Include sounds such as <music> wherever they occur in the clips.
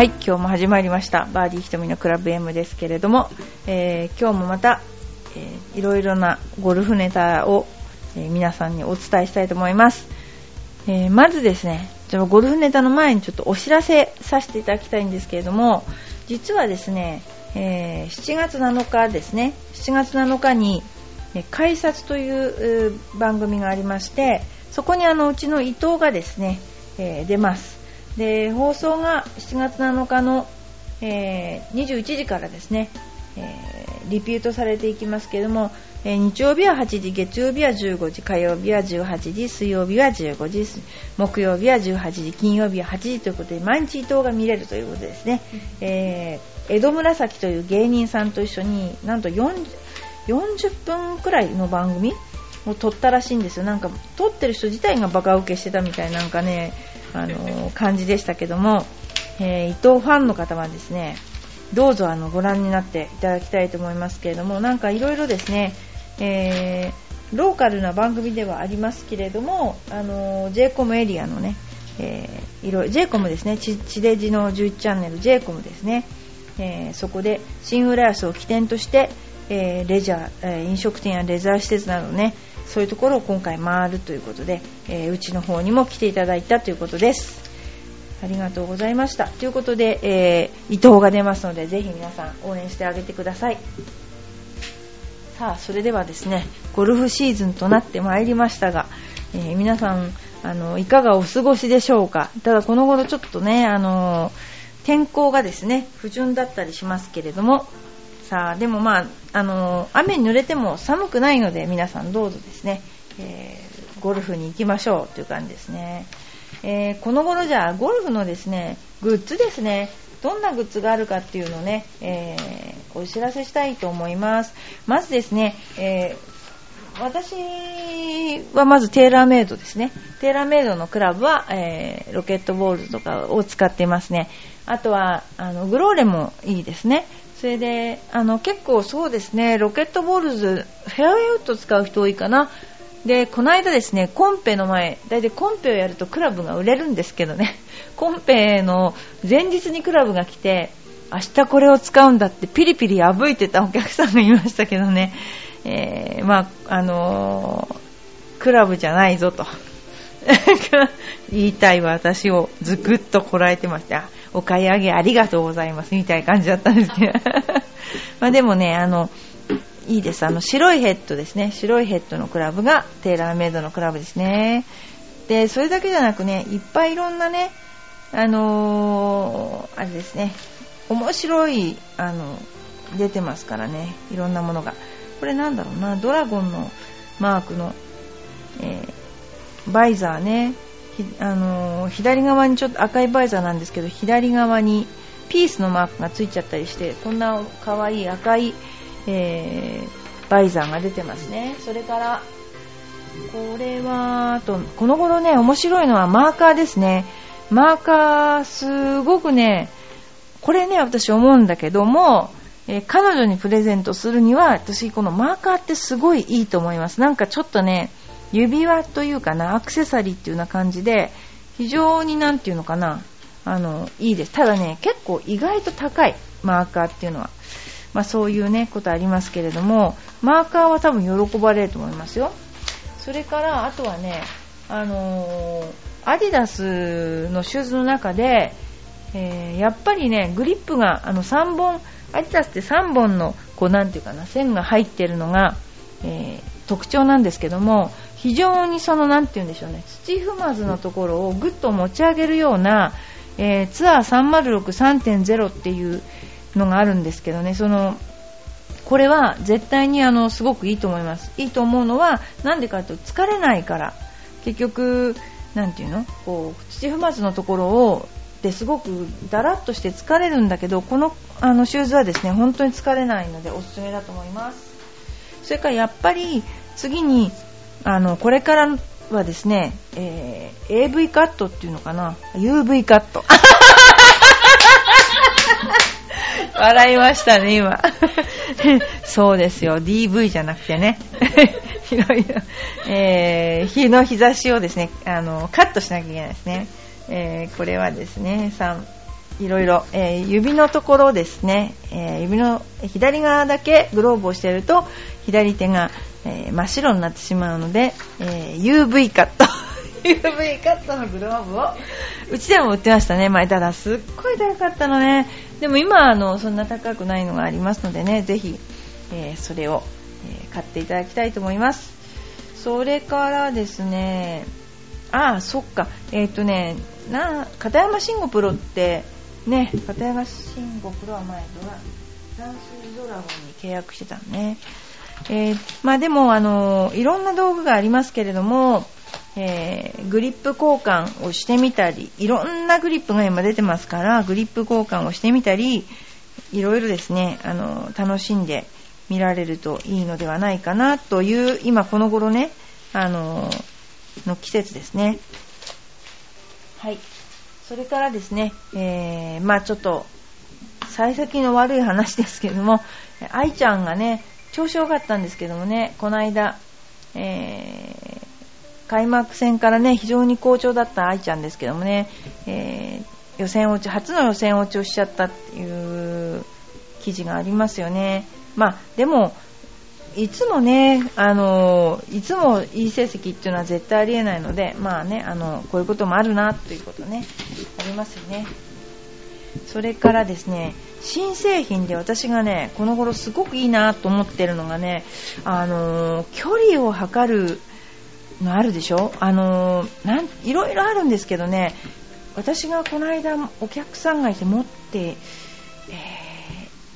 はい、今日も始まりました。バーディー瞳のクラブ M ですけれども、えー今日もまた、えーいろいろなゴルフネタを、えー皆さんにお伝えしたいと思います。えーまずですね、ちょっとゴルフネタの前にちょっとお知らせさせていただきたいんですけれども、実はですね、えー7月7日ですね、7月7日に、え改札という番組がありまして、そこにあのうちの伊藤がですね、え出ます。で、放送が7月7日の、えー21時からですね、えーリピートされていきますけれども、えー日曜日は8時、月曜日は15時、火曜日は18時、水曜日は15時、木曜日は18時、金曜日は8時ということで、毎日伊藤が見れるということですね。えー江戸紫という芸人さんと一緒に、なんと40 40分くらいの番組を撮ったらしいんですよ。なんか、撮ってる人自体がバカ受けしてたみたいななんかね、あの感じでしたけども、えー伊藤ファンの方はですね、どうぞあのご覧になっていただきたいと思いますけれども、なんかいろいろですね、えーローカルな番組ではありますけれども、あのー j コムエリアのね、えーいろいろ j コムですね、地デジの11チャンネル j コムですね、えーそこで新浦安を起点として、えレジャー、え飲食店やレザー施設などね、そういうところを今回回るということで、えーうちの方にも来ていただいたということです。ありがとうございました。ということで、えー伊藤が出ますので、ぜひ皆さん応援してあげてください。さあ、それではですね、ゴルフシーズンとなってまいりましたが、えー皆さん、あの、いかがお過ごしでしょうか？ただ、この頃ちょっとね、あの、天候がですね、不順だったりしますけれども、さあ、でもまあ、あの、雨に濡れても寒くないので、皆さんどうぞですね、えーゴルフに行きましょうという感じですね。えーこの頃じゃあゴルフのですねグッズですね。どんなグッズがあるかっていうのをね、えーお知らせしたいと思います。まずですね、えー私はまずテーラーメイドですね。テーラーメイドのクラブは、えロケットボールとかを使っていますね。あとはあのグローレもいいですね。それであの結構そうですねロケットボールズフェアウェイウッド使う人多いかなで、この間ですね、コンペの前、大体コンペをやるとクラブが売れるんですけどね、<laughs> コンペの前日にクラブが来て、明日これを使うんだってピリピリ破いてたお客さんがいましたけどね、えーまあ、あのークラブじゃないぞと。<laughs> 言いたい私をずくっとこらえてました。お買い上げありがとうございますみたいな感じだったんですけど。<laughs> まあでもね、あの、いいです。あの、白いヘッドですね。白いヘッドのクラブがテーラーメイドのクラブですね。で、それだけじゃなくね、いっぱいいろんなね、あのーあれですね、面白い、あの、出てますからね、いろんなものが。これなんだろうな、ドラゴンのマークの、えーバイザーね、ひあの左側にちょっと赤いバイザーなんですけど、左側にピースのマークがついちゃったりして、こんな可愛い赤い、えーバイザーが出てますね。それから、これは、あと、この頃ね、面白いのはマーカーですね。マーカー、すごくね、これね、私思うんだけども、え彼女にプレゼントするには、私、このマーカーってすごいいいと思います。なんかちょっとね、指輪というかな、アクセサリーっていうような感じで、非常になんていうのかな、あの、いいです。ただね、結構意外と高い、マーカーっていうのは。まあそういうね、ことありますけれども、マーカーは多分喜ばれると思いますよ。それから、あとはね、あのーアディダスのシューズの中で、えーやっぱりね、グリップが、あの、3本、アディダスって3本の、こう、なんていうかな、線が入ってるのが、えー特徴なんですけども、非常にその、なんていうんでしょうね、土踏まずのところをぐっと持ち上げるような、えーツアー306.3.0っていうのがあるんですけどね、その、これは絶対にあのすごくいいと思います。いいと思うのはなんでかというと疲れないから結局なんていうの？こう土踏まずのところをですごくだらっとして疲れるんだけどこのあのシューズはですね本当に疲れないのでおすすめだと思います。それからやっぱり次にあのこれからはですね、えー AV カットっていうのかな？UV カット <laughs> 笑いましたね、今。<laughs> そうですよ、DV じゃなくてね。<laughs> いろいろ、えー日の日差しをですね、あの、カットしなきゃいけないですね。えーこれはですね、3いろいろ、えー、指のところですね、えー、指の左側だけグローブをしていると左手が、えー、真っ白になってしまうので、え UV カット。<laughs> UV カットのグローブを。うちでも売ってましたね。前ただすっごい高かったのね。でも今あのそんな高くないのがありますのでね。ぜひ、えそれを、え買っていただきたいと思います。それからですね。ああそっか。えっ、とねな片山慎吾プロってね片山慎吾プロは前ドラダンスドラゴンに契約してたのねえー、まあでもあのいろんな道具がありますけれども、えー、グリップ交換をしてみたりいろんなグリップが今出てますからグリップ交換をしてみたりいろいろですねあの楽しんで見られるといいのではないかなという今この頃ねあのの季節ですね。はい。それからですね、えー、まあちょっと幸先の悪い話ですけども愛ちゃんがね調子良かったんですけどもねこの間、えー、開幕戦からね非常に好調だった愛ちゃんですけどもね、えー、予選落ち初の予選落ちをしちゃったっていう記事がありますよねまあでもいつもね、あのいつもいい成績っていうのは絶対ありえないので、まあね、あのこういうこともあるなということね、ありますよね。それからですね、新製品で私がね、この頃すごくいいなと思ってるのがね、あの距離を測るのあるでしょ？あのなんいろいろあるんですけどね、私がこの間お客さんがいて持って、え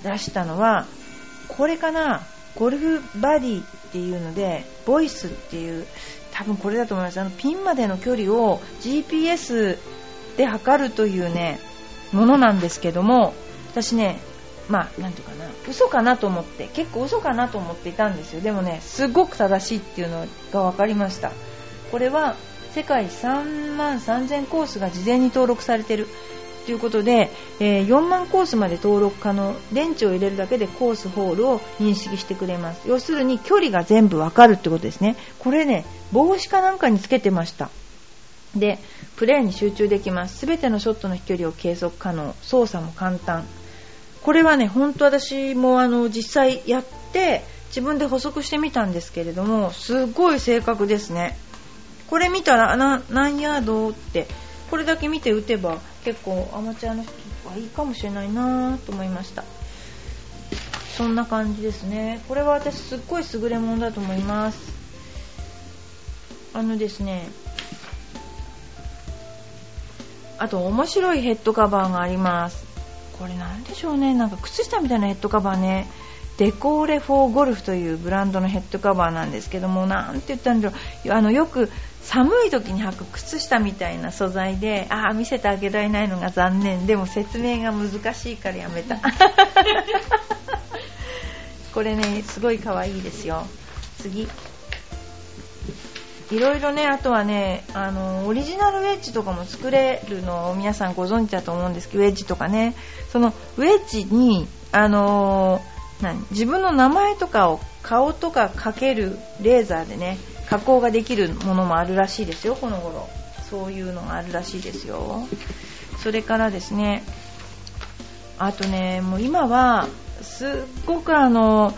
ー、出したのは、これかな？ゴルフバディっていうので、ボイスっていう、多分これだと思います。あのピンまでの距離を GPS で測るというね、ものなんですけども、私ね、まあ、なんていうかな、嘘かなと思って、結構嘘かなと思っていたんですよ。でもね、すごく正しいっていうのが分かりました。これは、世界3万3000コースが事前に登録されてる。ということで、えー、4万コースまで登録可能。電池を入れるだけでコースホールを認識してくれます。要するに距離が全部わかるってことですね。これね帽子かなんかにつけてました。でプレーに集中できます。全てのショットの飛距離を計測可能。操作も簡単。これはね本当私もあの実際やって自分で補足してみたんですけれどもすごい正確ですね。これ見たら何ヤードってこれだけ見て打てば結構アマチュアの人はいいかもしれないなと思いました。そんな感じですね。これは私すっごい優れものだと思います。あのですねあと面白いヘッドカバーがありますこれなんでしょうねなんか靴下みたいなヘッドカバーねデコーレ・フォー・ゴルフというブランドのヘッドカバーなんですけども、なんて言ったんだろう、あのよく寒い時に履く靴下みたいな素材で、ああ、見せてあげられないのが残念、でも説明が難しいからやめた。<laughs> これね、すごい可愛いですよ。次。いろいろね、あとはね、あの、オリジナルウェッジとかも作れるのを皆さんご存知だと思うんですけど、ウェッジとかね、そのウェッジに、あの何自分の名前とかを顔とかかけるレーザーでね加工ができるものもあるらしいですよこの頃。そういうのがあるらしいですよ。それからですねあとねもう今はすっごくあの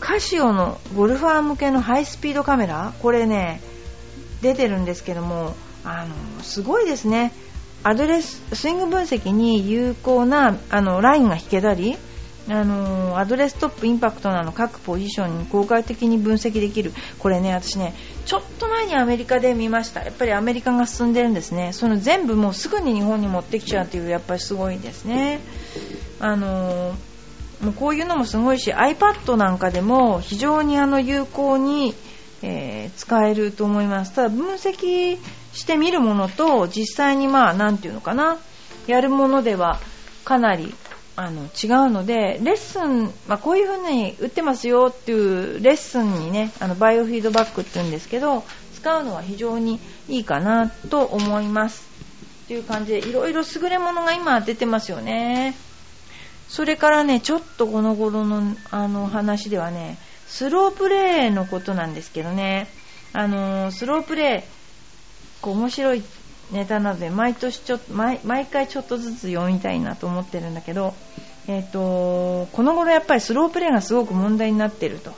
カシオのゴルファー向けのハイスピードカメラ？これね出てるんですけどもあのすごいですね。アドレススイング分析に有効なあのラインが引けたりあの、アドレストップインパクトなの各ポジションに効果的に分析できる。これね私ねちょっと前にアメリカで見ました。やっぱりアメリカが進んでるんですね。その全部もうすぐに日本に持ってきちゃうというやっぱりすごいですね。あの、もうこういうのもすごいし iPad なんかでも非常にあの有効に、えー、使えると思います。ただ分析してみるものと実際にまあ何て言うのかなやるものではかなりあの違うのでレッスン、まあ、こういう風に打ってますよっていうレッスンにねあのバイオフィードバックって言うんですけど使うのは非常にいいかなと思います。という感じでいろいろ優れものが今出てますよね。それからねちょっとこの頃のあの話ではねスロープレーのことなんですけどね。あのスロープレーこう面白いネタなので毎年ちょ毎回ちょっとずつ読みたいなと思ってるんだけど、えーと、この頃やっぱりスロープレーがすごく問題になってると。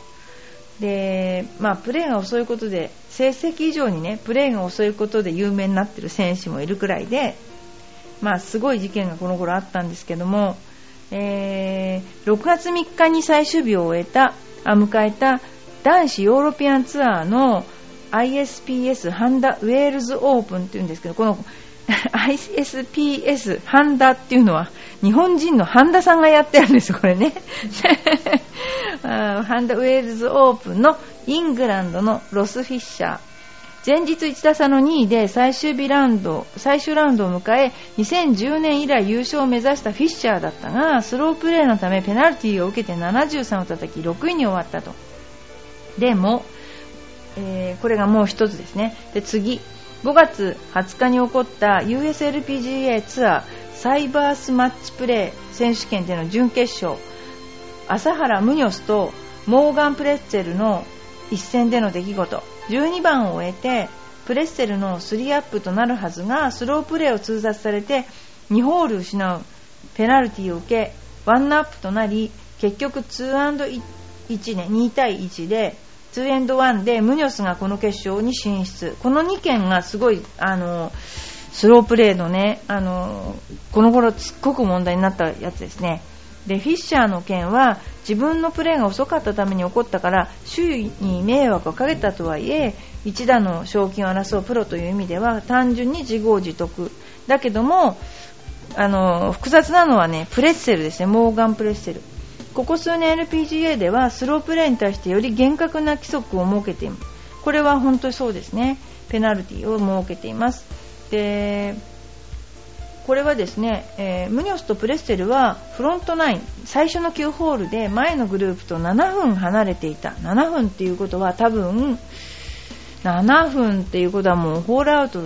で、まあ、プレーが遅いことで成績以上にねプレーが遅いことで有名になってる選手もいるくらいで、まあ、すごい事件がこの頃あったんですけども、えー、6月3日に最終日を終えたあ迎えた男子ヨーロピアンツアーの ISPS ハンダウェールズオープンっていうんですけどこの <laughs> ISPS ハンダっていうのは日本人のハンダさんがやってるんですこれね。<laughs> ハンダウェールズオープンのイングランドのロス・フィッシャー。前日1打差の2位で最終日ラウンド最終ラウンドを迎え2010年以来優勝を目指したフィッシャーだったがスロープレーのためペナルティーを受けて73を叩き6位に終わったと。でもえー、これがもう一つですね。で次。5月20日に起こった USLPGA ツアーサイバースマッチプレー選手権での準決勝。朝原ムニョスとモーガン・プレッツェルの一戦での出来事。12番を終えてプレッツェルの3アップとなるはずがスロープレーを通達されて2ホール失う。ペナルティを受け1アップとなり結局 2&1 ね2対1で2エンド1でムニョスがこの決勝に進出。この2件がすごいあのスロープレーのねあのこの頃すっごく問題になったやつですね。でフィッシャーの件は自分のプレーが遅かったために起こったから周囲に迷惑をかけたとはいえ一打の賞金を争うプロという意味では単純に自業自得。だけどもあの複雑なのはねプレッセルですね。モーガン・プレッセル。ここ数年 LPGA ではスロープレーに対してより厳格な規則を設けています。これは本当にそうですね。ペナルティを設けています。でこれはですね、えー、ムニョスとプレッセルはフロントナイン最初の9ホールで前のグループと7分離れていた。7分っていうことは多分7分っていうことはもうホールアウト。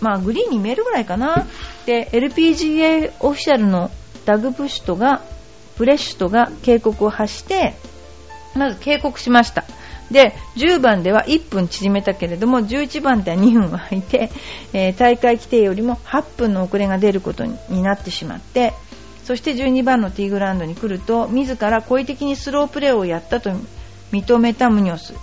まあグリーンに見えるぐらいかな。で LPGA オフィシャルのダグ・プッシュトがブレッシュトが警告を発してまず警告しました。で10番では1分縮めたけれども11番では2分空いて、えー、大会規定よりも8分の遅れが出ることになってしまってそして12番のティーグラウンドに来ると自ら故意的にスロープレーをやったと認めたムニョス。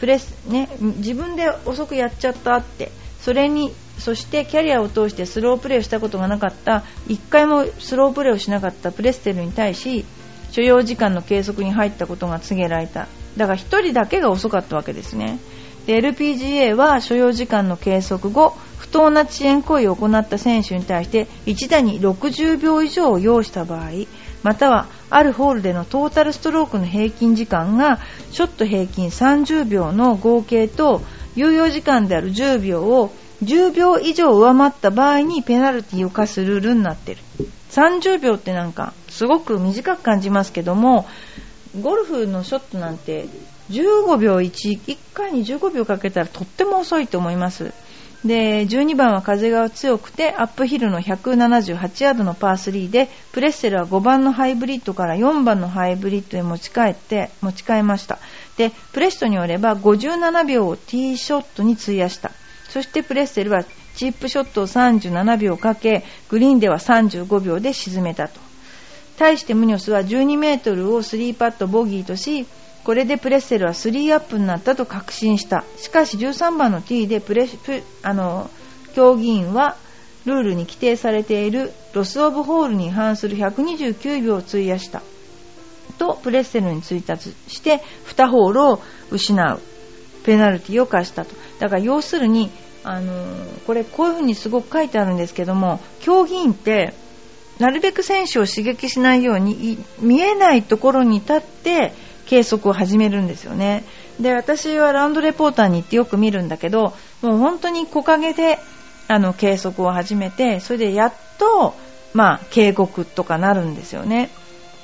プレス、ね、自分で遅くやっちゃったってそれにそしてキャリアを通してスロープレーをしたことがなかった1回もスロープレーをしなかったプレステルに対し所要時間の計測に入ったことが告げられた。だから1人だけが遅かったわけですね。で LPGA は所要時間の計測後不当な遅延行為を行った選手に対して1打に60秒以上を要した場合またはあるホールでのトータルストロークの平均時間がショット平均30秒の合計と有用時間である10秒を10秒以上上回った場合にペナルティを課すルールになっている30秒ってなんかすごく短く感じますけどもゴルフのショットなんて15秒1、1回に15秒かけたらとっても遅いと思います。で、12番は風が強くてアップヒルの178ヤードのパー3で、プレッセルは5番のハイブリッドから4番のハイブリッドへ持ち帰って、持ち替えました。で、プレストによれば57秒をティーショットに費やした。そしてプレッセルはチップショットを37秒かけ、グリーンでは35秒で沈めたと。対してムニョスは12メートルを3パットボギーとし、これでプレッセルは3アップになったと確信した。しかし13番のティーでプレプあの競技員はルールに規定されているロスオブホールに違反する129秒を費やした。とプレッセルに追達して2ホールを失うペナルティを課したと。だから要するに、あのこれこういうふうにすごく書いてあるんですけども、競技員ってなるべく選手を刺激しないように見えないところに立って計測を始めるんですよね。で私はラウンドレポーターに行ってよく見るんだけどもう本当に木陰であの計測を始めてそれでやっと、まあ、警告とかなるんですよね。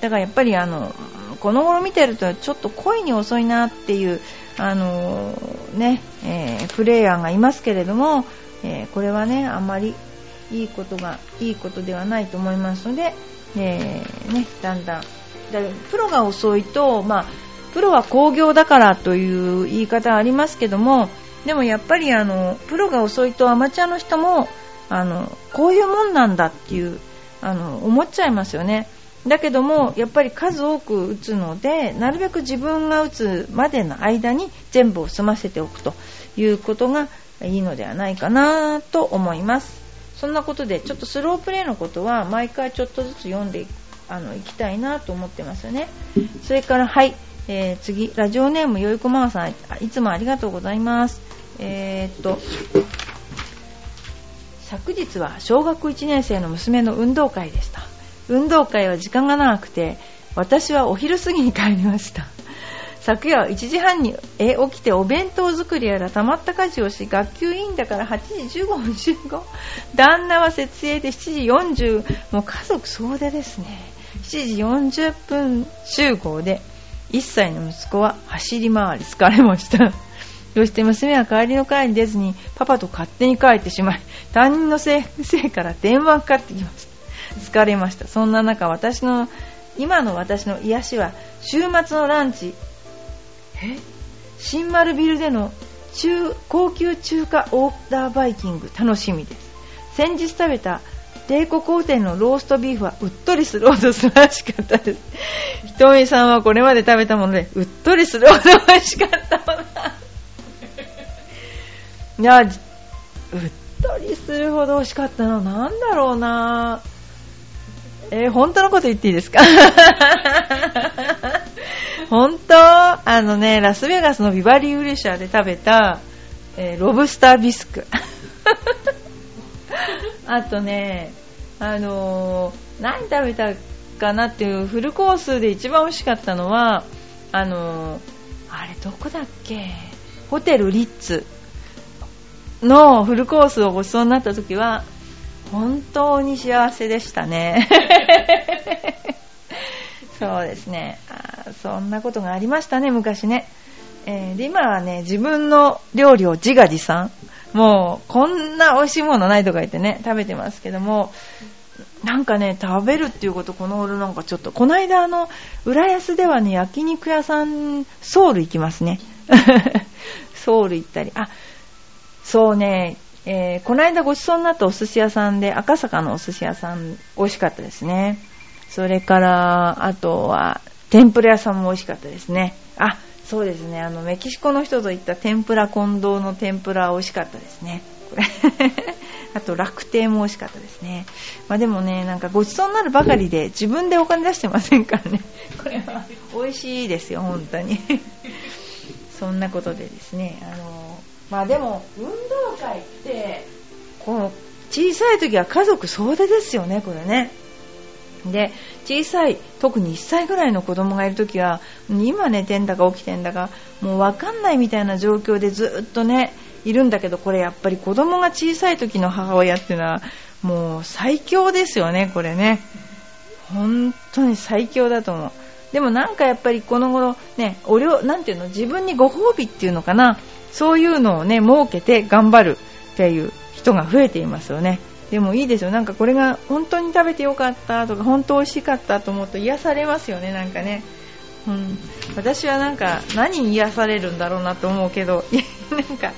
だからやっぱりあのこの頃見てるとちょっと恋に遅いなっていうあのね、えー、プレイヤーがいますけれども、えー、これはねあんまりいいことがいいことではないと思いますので、えー、ね、だんだんだプロが遅いと、まあ、プロは興行だからという言い方はありますけどもでもやっぱりあのプロが遅いとアマチュアの人もあのこういうもんなんだっていうあの思っちゃいますよね。だけどもやっぱり数多く打つのでなるべく自分が打つまでの間に全部を済ませておくということがいいのではないかなと思いますそんなことでちょっとスロープレーのことは毎回ちょっとずつ読んであのいきたいなと思ってますよね。それからはい、えー、次。ラジオネームよいこままさん。いつもありがとうございます。えー、っと昨日は小学1年生の娘の運動会でした。運動会は時間が長くて私はお昼過ぎに帰りました。昨夜1時半に起きてお弁当作りやらたまった家事をし学級委員だから8時15分集合。<laughs> 旦那は設営で7時40もう家族総出ですね。7時40分集合で1歳の息子は走り回り疲れました。<laughs> そして娘は帰りの会に出ずにパパと勝手に帰ってしまい <laughs> 担任の先生から電話がかかってきました疲れました。そんな中私の今の私の癒しは週末のランチえ？新丸ビルでの中高級中華オーダーバイキング楽しみです。先日食べた帝国皇店のローストビーフはうっとりするほど素晴らしかったです。ひとみさんはこれまで食べたものでうっとりするほど美味しかったものいやうっとりするほど美味しかったのは何だろうな。えー、本当のこと言っていいですか？本当あのね、ラスベガスのビバリーウレシャーで食べた、えー、ロブスタービスク。<laughs> あとね、あのー、何食べたかなっていうフルコースで一番美味しかったのは、あのー、あれどこだっけ？ホテルリッツ。のフルコースをごちそうになった時は、本当に幸せでしたね。<laughs> そうですね。あそんなことがありましたね昔ね、えー、で今はね自分の料理を自画自賛。もうこんな美味しいものないとか言ってね食べてますけどもなんかね食べるっていうことこの頃なんかちょっとこの間あの浦安ではね焼肉屋さんソウル行きますね。<laughs> ソウル行ったり。あそうね。えー、この間ごちそうになったお寿司屋さんで、赤坂のお寿司屋さん、美味しかったですね。それから、あとは、天ぷら屋さんも美味しかったですね。あ、そうですね。あの、メキシコの人と行った天ぷら近藤の天ぷら美味しかったですね。これ <laughs> あと、楽亭も美味しかったですね。まあでもね、なんかごちそうになるばかりで自分でお金出してませんからね。これは美味しいですよ、本当に。そんなことでですね、あのまあでも運動会ってこの小さい時は家族総出ですよねこれねで小さい特に1歳ぐらいの子供がいる時は今寝てんだか起きてんだかもう分かんないみたいな状況でずっとねいるんだけどこれやっぱり子供が小さい時の母親っていうのはもう最強ですよねこれね本当に最強だと思うでもなんかやっぱりこの頃ねお料なんていうの自分にご褒美っていうのかなそういうのをね、設けて頑張るっていう人が増えていますよね。でもいいですよ。なんかこれが本当に食べてよかったとか、本当美味しかったと思うと癒されますよね、なんかね。うん、私はなんか何に癒されるんだろうなと思うけど、<laughs> なんか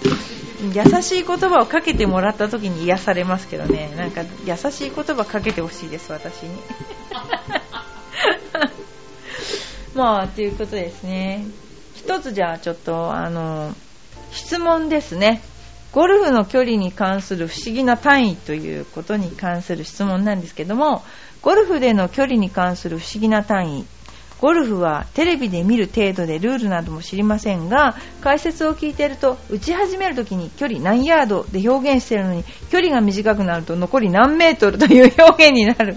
優しい言葉をかけてもらった時に癒されますけどね、なんか優しい言葉かけてほしいです、私に。<laughs> まあ、ということですね。一つじゃあちょっと、あの、質問ですね。ゴルフの距離に関する不思議な単位ということに関する質問なんですけども、ゴルフでの距離に関する不思議な単位。ゴルフはテレビで見る程度でルールなども知りませんが、解説を聞いていると、打ち始めるときに距離何ヤードで表現しているのに、距離が短くなると残り何メートルという表現になる。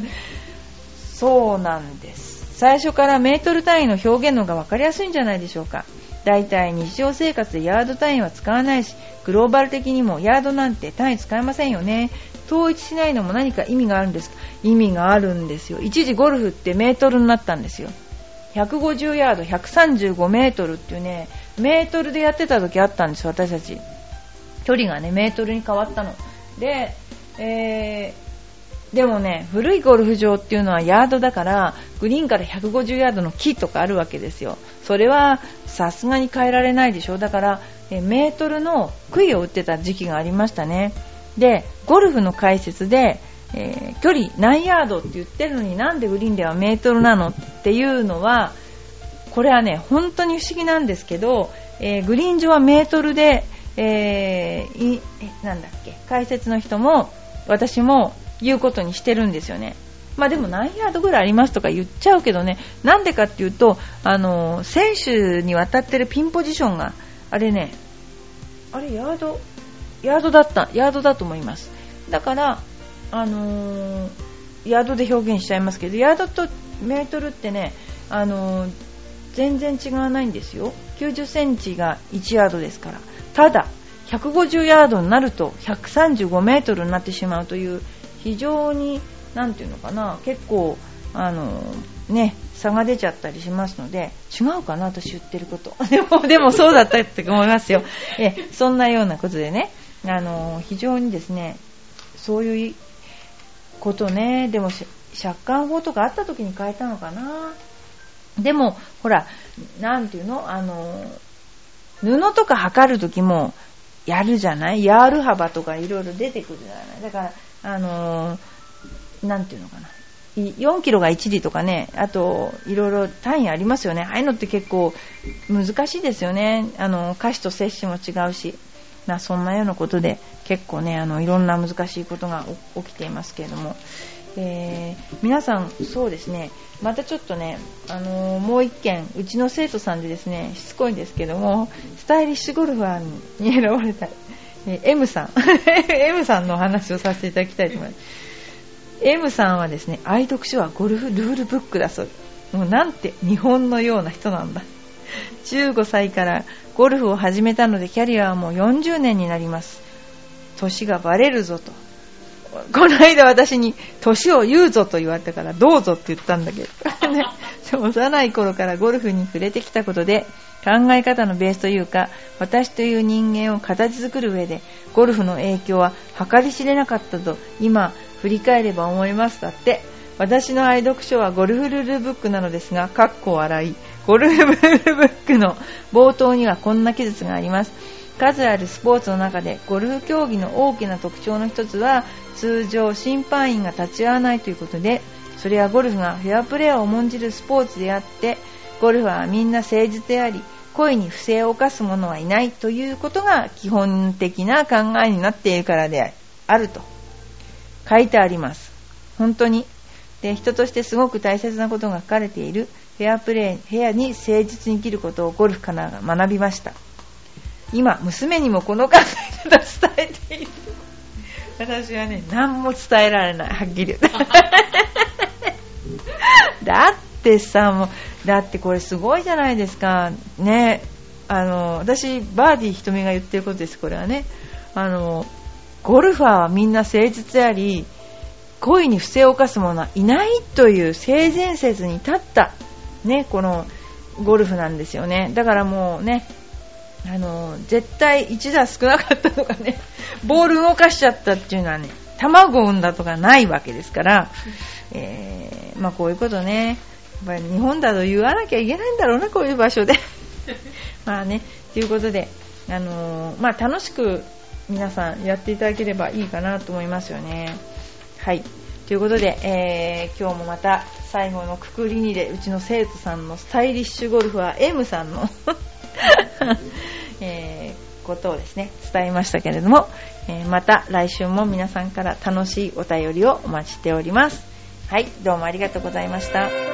そうなんです。最初からメートル単位の表現の方が分かりやすいんじゃないでしょうか。大体日常生活でヤード単位は使わないしグローバル的にもヤードなんて単位使えませんよね。統一しないのも何か意味があるんです。意味があるんですよ。一時ゴルフってメートルになったんですよ。150ヤード135メートルっていうねメートルでやってた時あったんですよ私たち。距離がねメートルに変わったの。で、えー、でもね古いゴルフ場っていうのはヤードだからグリーンから150ヤードの木とかあるわけですよ。それはさすがに変えられないでしょう。だから、メートルの杭を打ってた時期がありましたね。で、ゴルフの解説で、えー、距離何ヤードって言ってるのになんでグリーンではメートルなのっていうのは、これはね、本当に不思議なんですけど、えー、グリーン上はメートルで、えー、なんだっけ、解説の人も私も言うことにしてるんですよね。まあでも何ヤードぐらいありますとか言っちゃうけどね、なんでかっていうと、あの、選手に渡ってるピンポジションが、あれね、あれヤード、ヤードだった、ヤードだと思います。だから、あのー、ヤードで表現しちゃいますけど、ヤードとメートルってね、あのー、全然違わないんですよ。90センチが1ヤードですから。ただ、150ヤードになると135メートルになってしまうという非常に何ていうのかな結構あのね差が出ちゃったりしますので違うかな私言ってること。<laughs> でもでもそうだったって思いますよ。<laughs> えそんなようなことでねあの非常にですねそういうことねでも借款法とかあった時に変えたのかな。でもほら何ていうのあの布とか測る時もやるじゃない？ヤール幅とかいろいろ出てくるじゃない？だから、あのー、なんていうのかな。4キロが1里とかね、あと、いろいろ単位ありますよね。ああいうのって結構難しいですよね。あの、歌詞と摂氏も違うし。な、そんなようなことで、結構ね、あの、いろんな難しいことが起きていますけれども。えー、皆さん、そうですね、またちょっとね、あのー、もう一件、うちの生徒さんでですね、しつこいんですけども、スタイリッシュゴルファーに選ばれた、え、M さん、<laughs> M さんのお話をさせていただきたいと思います。M さんはですね、愛読書はゴルフルールブックだそう。もうなんて日本のような人なんだ。15歳からゴルフを始めたのでキャリアはもう40年になります。年がバレるぞと。この間私に年を言うぞと言われたからどうぞって言ったんだけど、<laughs> 幼い頃からゴルフに触れてきたことで考え方のベースというか私という人間を形作る上でゴルフの影響は計り知れなかったと今振り返れば思いますだって私の愛読書はゴルフルールブックなのですが、かっこ笑い。ゴルフルールブックの冒頭にはこんな記述があります。数あるスポーツの中でゴルフ競技の大きな特徴の一つは通常審判員が立ち会わないということでそれはゴルフがフェアプレーを重んじるスポーツであってゴルフはみんな誠実であり恋に不正を犯す者はいないということが基本的な考えになっているからであると書いてあります。本当に。で人としてすごく大切なことが書かれているフェアプレーフェアに誠実に生きることをゴルフから学びました。今娘にもこの考え方伝えている。私はね何も伝えられない。はっきり言 <laughs> ってだってさもだってこれすごいじゃないですか。ね。あの私バーディー瞳が言ってることですこれはね。あのゴルファーはみんな誠実であり恋に不正を犯す者はいないという性善説に立った。ねこのゴルフなんですよね。だからもうねあの絶対1打少なかったとかね <laughs> ボール動かしちゃったっていうのはね卵を産んだとかないわけですから、えー、まあ、こういうことね。ぱり日本だと言わなきゃいけないんだろうなこういう場所で <laughs> まあねということで、あのー、まあ、楽しく皆さんやっていただければいいかなと思いますよねはいということで、えー、今日もまた最後のくくりにでうちの生徒さんのスタイリッシュゴルフは M さんの <laughs> えー、ことをですね、伝えましたけれども、えー、また来週も皆さんから楽しいお便りをお待ちしております。はい、どうもありがとうございました。